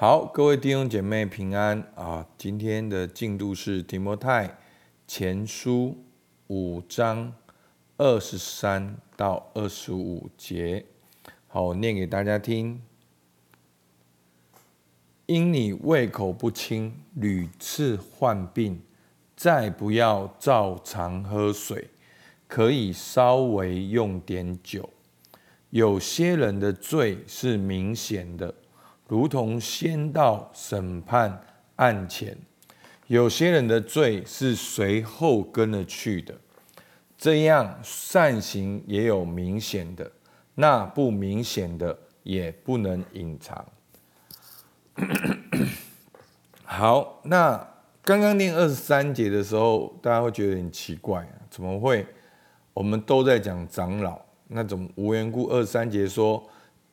好，各位弟兄姐妹平安啊！今天的进度是提摩太前书五章二十三到二十五节。好，我念给大家听。因你胃口不清，屡次患病，再不要照常喝水，可以稍微用点酒。有些人的罪是明显的，如同先到审判案前；有些人的罪是随后跟了去的。这样善行也有明显的，那不明显的也不能隐藏。好，那刚刚念二十三节的时候，大家会觉得很奇怪，怎么会？我们都在讲长老，那种无缘故二十三节说，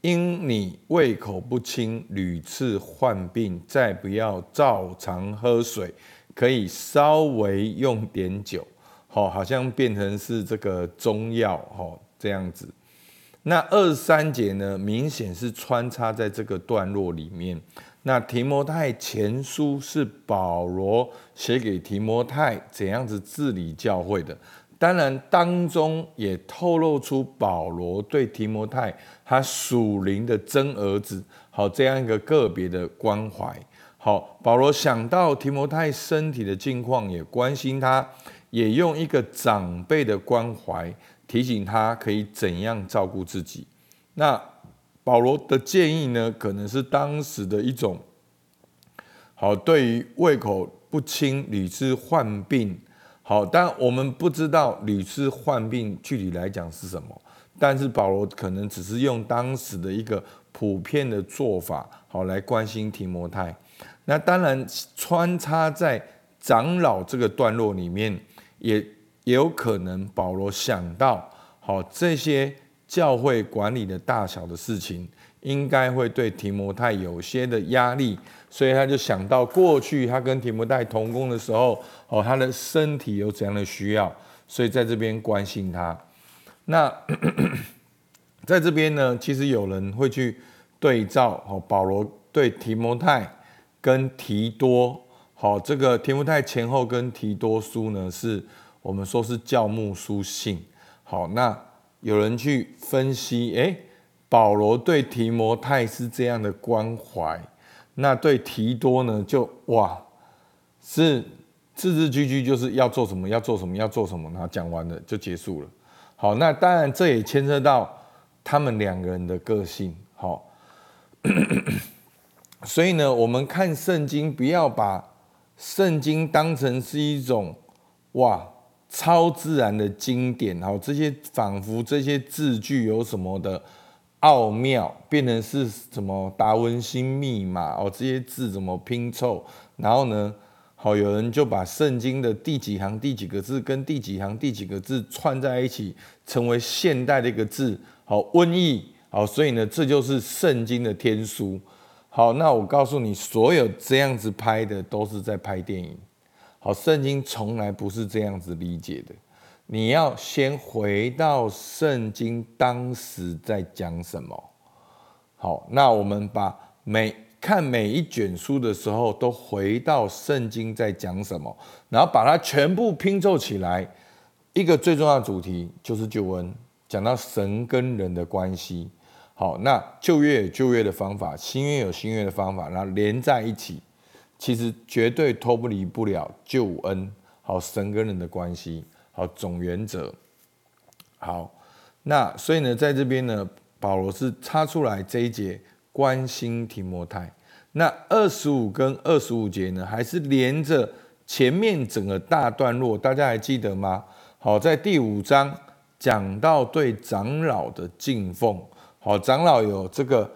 因你胃口不清，屡次患病，再不要照常喝水，可以稍微用点酒，好，好像变成是这个中药，哈，这样子。那二三节呢，明显是穿插在这个段落里面。那提摩太前书是保罗写给提摩太怎样子治理教会的，当然当中也透露出保罗对提摩太他属灵的真儿子，好这样一个个别的关怀。好，保罗想到提摩太身体的境况，也关心他，也用一个长辈的关怀提醒他可以怎样照顾自己。那。保罗的建议呢，可能是当时的一种好，对于胃口不清、屡次患病，好，但我们不知道屡次患病具体来讲是什么。但是保罗可能只是用当时的一个普遍的做法，好来关心提摩太。那当然穿插在长老这个段落里面，也也有可能保罗想到好这些。教会管理的大小的事情，应该会对提摩太有些的压力，所以他就想到过去他跟提摩太同工的时候，哦，他的身体有怎样的需要，所以在这边关心他。那 在这边呢，其实有人会去对照，哦，保罗对提摩太跟提多，好，这个提摩太前后跟提多书呢，是我们说是教牧书信，好，那。有人去分析，哎，保罗对提摩太是这样的关怀，那对提多呢，就哇，是字字句句就是要做什么，要做什么，要做什么，然后讲完了就结束了。好，那当然这也牵涉到他们两个人的个性。好，所以呢，我们看圣经，不要把圣经当成是一种哇。超自然的经典，好，这些仿佛这些字句有什么的奥妙，变成是什么达文西密码哦？这些字怎么拼凑？然后呢，好，有人就把圣经的第几行第几个字跟第几行第几个字串在一起，成为现代的一个字，好，瘟疫，好，所以呢，这就是圣经的天书。好，那我告诉你，所有这样子拍的都是在拍电影。好，圣经从来不是这样子理解的。你要先回到圣经当时在讲什么。好，那我们把每看每一卷书的时候，都回到圣经在讲什么，然后把它全部拼凑起来。一个最重要的主题就是救恩，讲到神跟人的关系。好，那旧约有旧约的方法，新约有新约的方法，然后连在一起。其实绝对脱不离不了救恩，好神跟人的关系，好总原则。好，那所以呢，在这边呢，保罗是插出来这一节关心提摩太。那二十五跟二十五节呢，还是连着前面整个大段落，大家还记得吗？好，在第五章讲到对长老的敬奉，好，长老有这个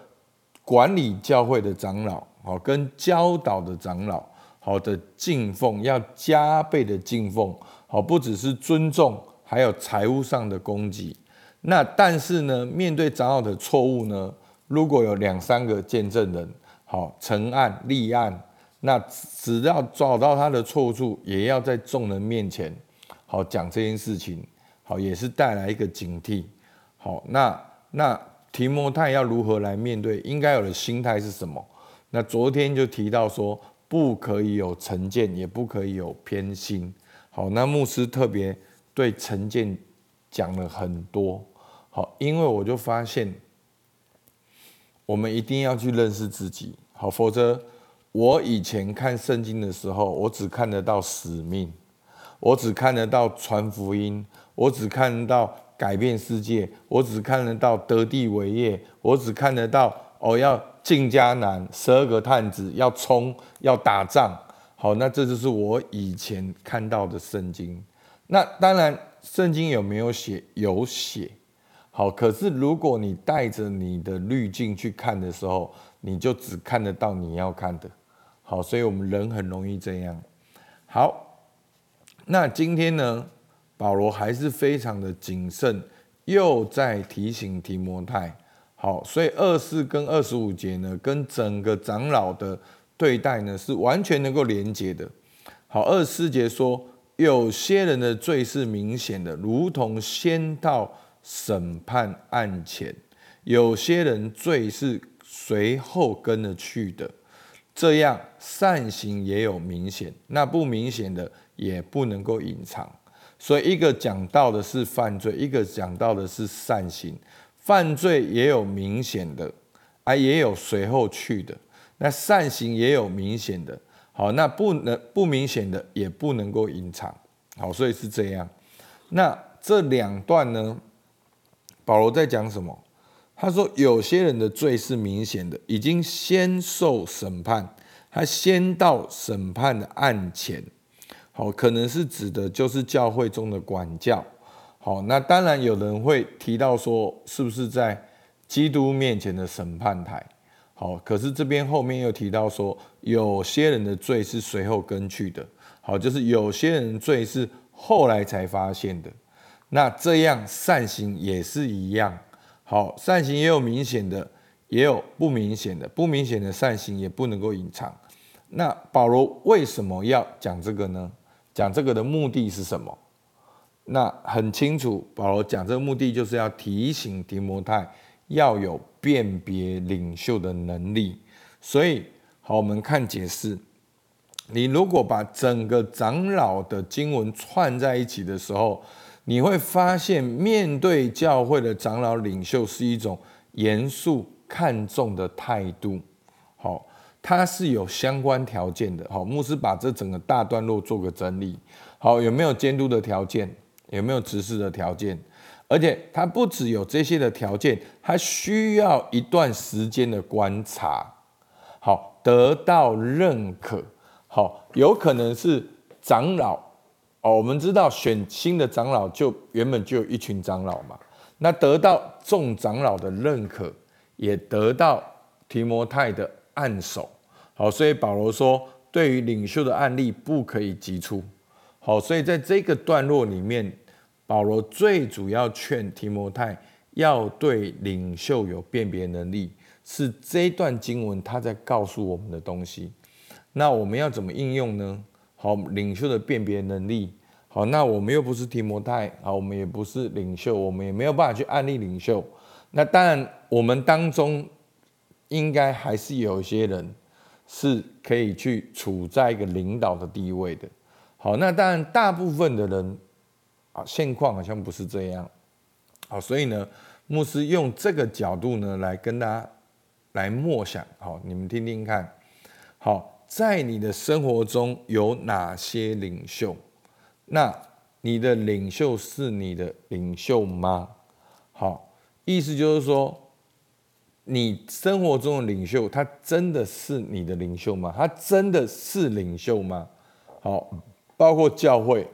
管理教会的长老。好，跟教导的长老，好的敬奉要加倍的敬奉，好，不只是尊重，还有财务上的供给。那但是呢，面对长老的错误呢，如果有两三个见证人，好，成案立案，那只要找到他的错处，也要在众人面前，好讲这件事情，好，也是带来一个警惕。好，那那提摩太要如何来面对？应该有的心态是什么？那昨天就提到说，不可以有成见，也不可以有偏心。好，那牧师特别对陈建讲了很多。好，因为我就发现，我们一定要去认识自己。好，否则我以前看圣经的时候，我只看得到使命，我只看得到传福音，我只看得到改变世界，我只看得到得地为业，我只看得到哦要进迦南，十二个探子要冲要打仗。好，那这就是我以前看到的圣经。那当然，圣经有没有写？有写。好，可是如果你带着你的滤镜去看的时候，你就只看得到你要看的。好，所以我们人很容易这样。好，那今天呢，保罗还是非常的谨慎，又在提醒提摩太。好，所以二四跟二十五节呢，跟整个长老的。对待呢是完全能够连接的。好，二十四节说，有些人的罪是明显的，如同先到审判案前；有些人罪是随后跟着去的。这样善行也有明显，那不明显的也不能够隐藏。所以一个讲到的是犯罪，一个讲到的是善行。犯罪也有明显的，啊，也有随后去的。那善行也有明显的，好，那不能不明显的也不能够隐藏，好，所以是这样。那这两段呢，保罗在讲什么？他说有些人的罪是明显的，已经先受审判，他先到审判的案前，好，可能是指的就是教会中的管教，好，那当然有人会提到说，是不是在基督面前的审判台？好，可是这边后面又提到说，有些人的罪是随后跟去的。好，就是有些人罪是后来才发现的。那这样善行也是一样。好，善行也有明显的，也有不明显的。不明显的善行也不能够隐藏。那保罗为什么要讲这个呢？讲这个的目的是什么？那很清楚，保罗讲这个目的就是要提醒提摩太。要有辨别领袖的能力，所以好，我们看解释。你如果把整个长老的经文串在一起的时候，你会发现，面对教会的长老领袖是一种严肃看重的态度。好，它是有相关条件的。好，牧师把这整个大段落做个整理。好，有没有监督的条件？有没有指示的条件？而且他不只有这些的条件，他需要一段时间的观察，好得到认可，好有可能是长老哦。我们知道选新的长老就原本就有一群长老嘛，那得到众长老的认可，也得到提摩太的按手，好，所以保罗说，对于领袖的案例不可以急出，好，所以在这个段落里面。保罗最主要劝提摩太要对领袖有辨别能力，是这段经文他在告诉我们的东西。那我们要怎么应用呢？好，领袖的辨别能力。好，那我们又不是提摩太，好，我们也不是领袖，我们也没有办法去案例领袖。那当然，我们当中应该还是有一些人是可以去处在一个领导的地位的。好，那当然，大部分的人。啊，现况好像不是这样，好，所以呢，牧师用这个角度呢来跟大家来默想，好，你们听听看，好，在你的生活中有哪些领袖？那你的领袖是你的领袖吗？好，意思就是说，你生活中的领袖，他真的是你的领袖吗？他真的是领袖吗？好，包括教会。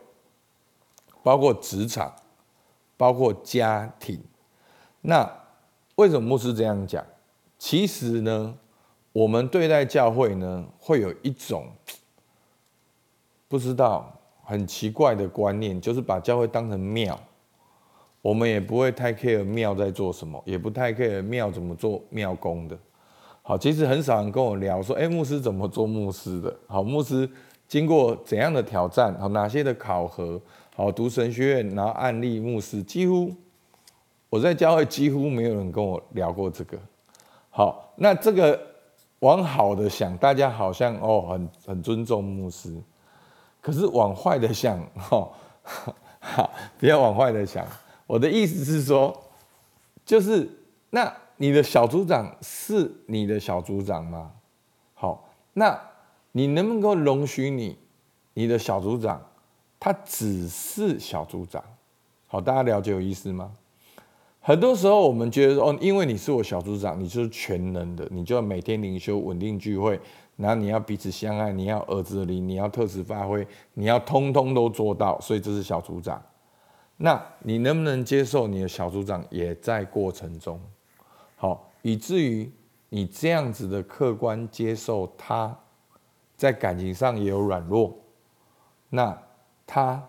包括职场，包括家庭，那为什么牧师这样讲？其实呢，我们对待教会呢，会有一种不知道很奇怪的观念，就是把教会当成庙，我们也不会太 care 庙在做什么，也不太 care 庙怎么做庙工的。好，其实很少人跟我聊说，哎，牧师怎么做牧师的？好，牧师经过怎样的挑战？好，哪些的考核？好，读神学院，然后案例牧师，几乎我在教会几乎没有人跟我聊过这个。好，那这个往好的想，大家好像哦很很尊重牧师，可是往坏的想，哈，好，不要往坏的想。我的意思是说，就是那你的小组长是你的小组长吗？好，那你能不能够容许你你的小组长，他只是小组长？好，大家了解有意思吗？很多时候我们觉得哦，因为你是我小组长，你就是全能的，你就要每天灵修、稳定聚会，然后你要彼此相爱，你要儿子的灵，你要特质发挥，你要通通都做到，所以这是小组长。那你能不能接受你的小组长也在过程中，好，以至于你这样子的客观接受他，在感情上也有软弱，那他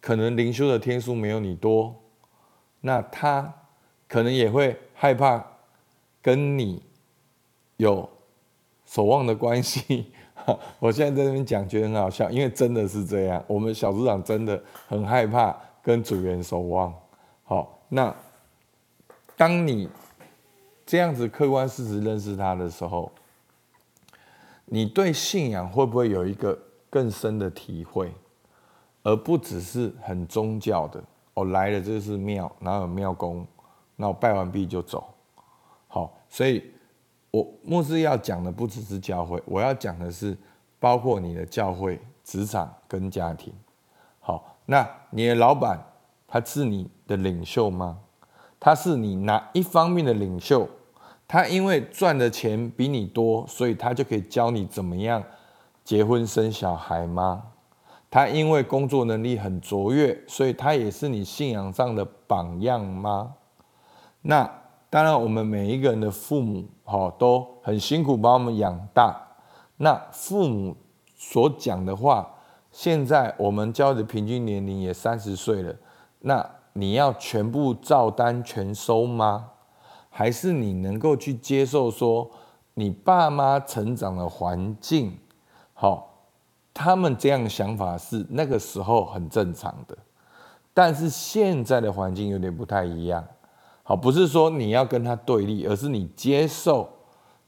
可能灵修的天数没有你多，那他可能也会害怕跟你有守望的关系。我现在在这边讲，觉得很好笑，因为真的是这样，我们小组长真的很害怕。跟主人守望，好，那当你这样子客观事实认识他的时候，你对信仰会不会有一个更深的体会，而不只是很宗教的？我来了，这是庙，然后有庙公，那我拜完毕就走。好，所以我牧师要讲的不只是教会，我要讲的是包括你的教会、职场跟家庭。好。那你的老板他是你的领袖吗？他是你哪一方面的领袖？他因为赚的钱比你多，所以他就可以教你怎么样结婚生小孩吗？他因为工作能力很卓越，所以他也是你信仰上的榜样吗？那当然，我们每一个人的父母哈都很辛苦把我们养大，那父母所讲的话。现在我们教的平均年龄也三十岁了，那你要全部照单全收吗？还是你能够去接受说，你爸妈成长的环境，好，他们这样想法是那个时候很正常的，但是现在的环境有点不太一样，好，不是说你要跟他对立，而是你接受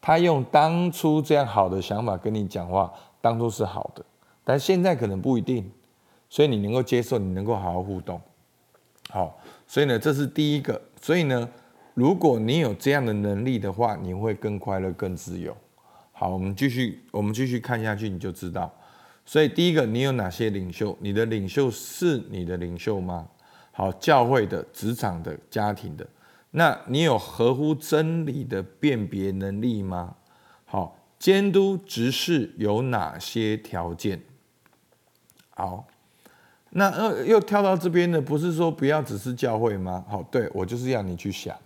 他用当初这样好的想法跟你讲话，当初是好的。但现在可能不一定，所以你能够接受，你能够好好互动，好，所以呢，这是第一个。所以呢，如果你有这样的能力的话，你会更快乐、更自由。好，我们继续，我们继续看下去，你就知道。所以第一个，你有哪些领袖？你的领袖是你的领袖吗？好，教会的、职场的、家庭的，那你有合乎真理的辨别能力吗？好，监督执事有哪些条件？好，那呃又跳到这边的？不是说不要只是教会吗？好，对我就是要你去想，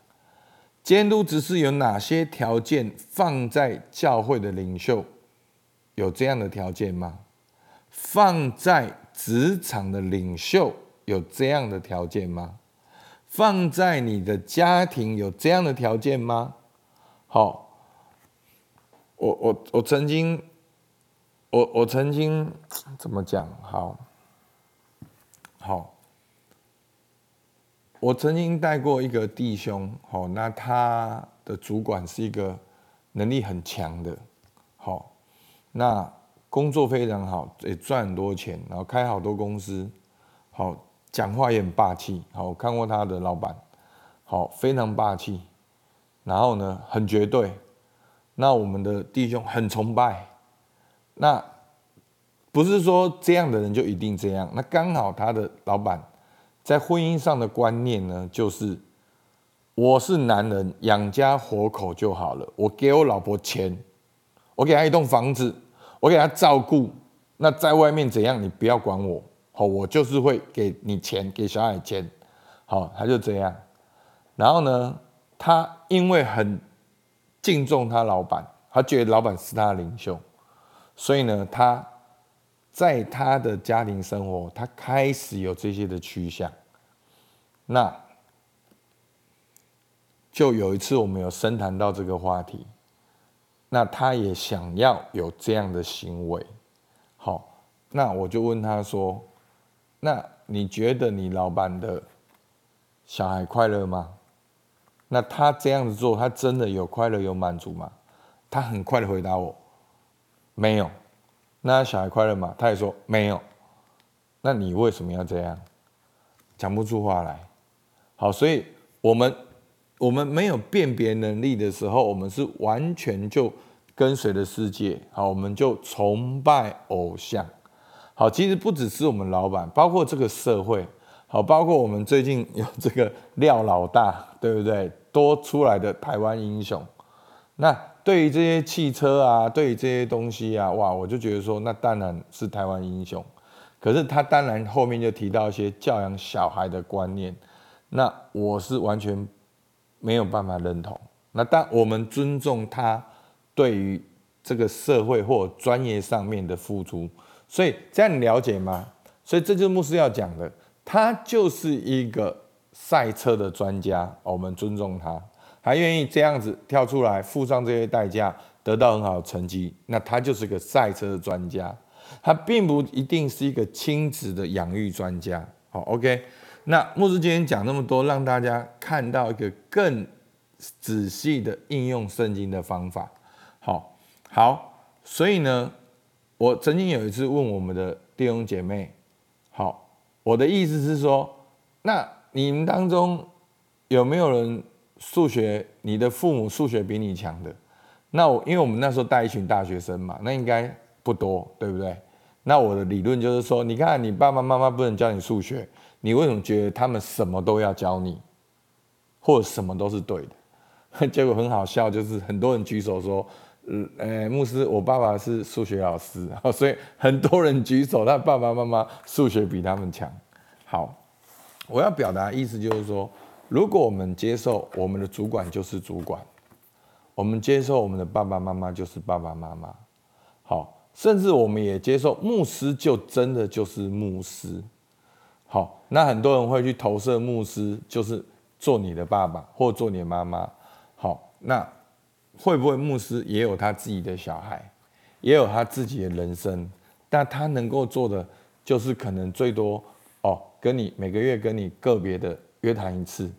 监督只是有哪些条件放在教会的领袖，有这样的条件吗？放在职场的领袖有这样的条件吗？放在你的家庭有这样的条件吗？好，我我我曾经。我我曾经怎么讲？好，好，我曾经带过一个弟兄，好，那他的主管是一个能力很强的，好，那工作非常好，也赚很多钱，然后开好多公司，好，讲话也很霸气，好，我看过他的老板，好，非常霸气，然后呢，很绝对，那我们的弟兄很崇拜。那不是说这样的人就一定这样。那刚好他的老板在婚姻上的观念呢，就是我是男人，养家活口就好了。我给我老婆钱，我给她一栋房子，我给她照顾。那在外面怎样，你不要管我。好，我就是会给你钱，给小孩钱。好，他就这样。然后呢，他因为很敬重他老板，他觉得老板是他的领袖。所以呢，他在他的家庭生活，他开始有这些的趋向。那就有一次我们有深谈到这个话题，那他也想要有这样的行为。好，那我就问他说：“那你觉得你老板的小孩快乐吗？那他这样子做，他真的有快乐有满足吗？”他很快的回答我，没有。那小孩快乐吗？他也说没有。那你为什么要这样？讲不出话来。好，所以我们我们没有辨别能力的时候，我们是完全就跟随的世界。好，我们就崇拜偶像。好，其实不只是我们老板，包括这个社会。好，包括我们最近有这个廖老大，对不对？多出来的台湾英雄。那对于这些汽车啊，对于这些东西啊，哇，我就觉得说，那当然是台湾英雄。可是他当然后面就提到一些教养小孩的观念，那我是完全没有办法认同。那但我们尊重他对于这个社会或专业上面的付出，所以这样你了解吗？所以这就是牧师要讲的，他就是一个赛车的专家，我们尊重他，还愿意这样子跳出来付上这些代价，得到很好的成绩，那他就是个赛车专家。他并不一定是一个亲子的养育专家，好，OK。那牧师今天讲那么多，让大家看到一个更仔细的应用圣经的方法，好，好。所以呢，我曾经有一次问我们的弟兄姐妹，好，我的意思是说，那你们当中有没有人数学，你的父母数学比你强的？那我因为我们那时候带一群大学生嘛，那应该。不多，对不对？那我的理论就是说，你看你爸爸妈妈不能教你数学，你为什么觉得他们什么都要教你，或者什么都是对的？结果很好笑，就是很多人举手说，呃，牧师，我爸爸是数学老师，所以很多人举手，他爸爸妈妈数学比他们强。好，我要表达意思就是说，如果我们接受我们的主管就是主管，我们接受我们的爸爸妈妈就是爸爸妈妈，好。甚至我们也接受牧师就真的就是牧师，好，那很多人会去投射牧师就是做你的爸爸或做你的妈妈，好，那会不会牧师也有他自己的小孩，也有他自己的人生？但他能够做的就是可能最多哦，跟你每个月跟你个别的约谈一次，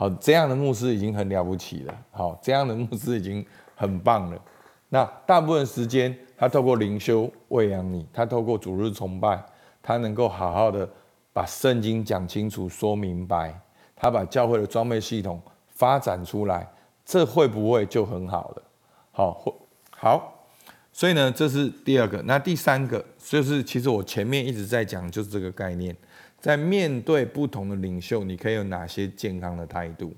好，这样的牧师已经很了不起了，好，这样的牧师已经很棒了。那大部分时间。他透过灵修喂养你，他透过主日崇拜，他能够好好的把圣经讲清楚、说明白，他把教会的装备系统发展出来，这会不会就很好了？好，好，所以呢，这是第二个。那第三个就是，其实我前面一直在讲，就是这个概念，在面对不同的领袖，你可以有哪些健康的态度？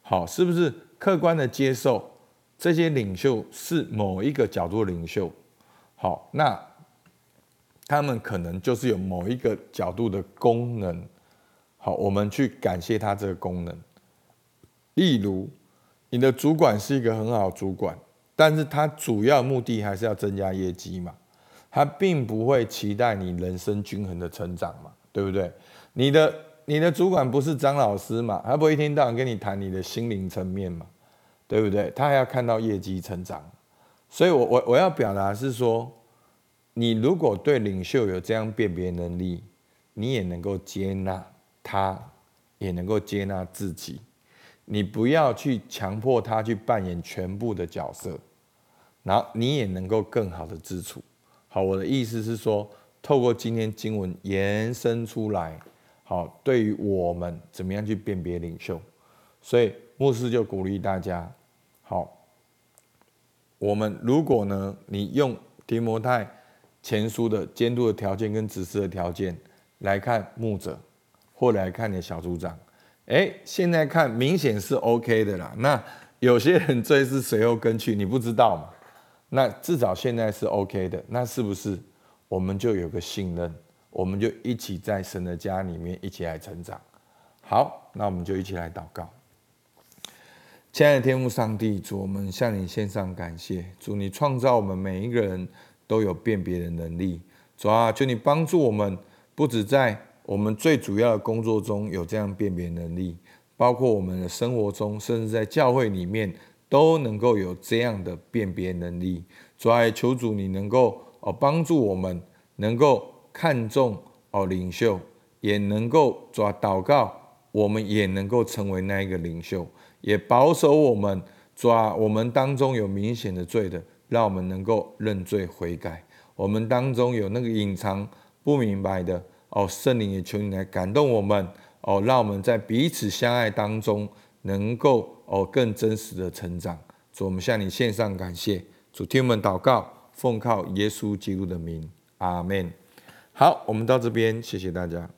好，是不是客观的接受这些领袖是某一个角度的领袖？好，那他们可能就是有某一个角度的功能。好，我们去感谢他这个功能。例如，你的主管是一个很好的主管，但是他主要目的还是要增加业绩嘛，他并不会期待你人生均衡的成长嘛，对不对？你的你的主管不是张老师嘛，他不会一天到晚跟你谈你的心灵层面嘛，对不对？他还要看到业绩成长。所以，我我我要表达是说，你如果对领袖有这样辨别能力，你也能够接纳他，也能够接纳自己。你不要去强迫他去扮演全部的角色，然后你也能够更好的自处。好，我的意思是说，透过今天经文延伸出来，好，对于我们怎么样去辨别领袖，所以牧师就鼓励大家，好。我们如果呢，你用提摩太前书的监督的条件跟指示的条件来看牧者，或来看你的小组长，哎，现在看明显是 OK 的啦。那有些人追是随后跟去，你不知道嘛？那至少现在是 OK 的，那是不是我们就有个信任？我们就一起在神的家里面一起来成长。好，那我们就一起来祷告。亲爱的天父上帝，主我们向你献上感谢。主你创造我们每一个人都有辨别的能力。主啊，求你帮助我们，不止在我们最主要的工作中有这样辨别能力，包括我们的生活中，甚至在教会里面都能够有这样的辨别能力。主啊，求主你能够哦帮助我们，能够看重哦领袖，也能够抓祷告，我们也能够成为那一个领袖。也保守我们，抓我们当中有明显的罪的，让我们能够认罪悔改；我们当中有那个隐藏不明白的，哦，圣灵也求你来感动我们，哦，让我们在彼此相爱当中，能够哦更真实的成长。主，我们向你献上感谢。主，听我们祷告，奉靠耶稣基督的名，阿门。好，我们到这边，谢谢大家。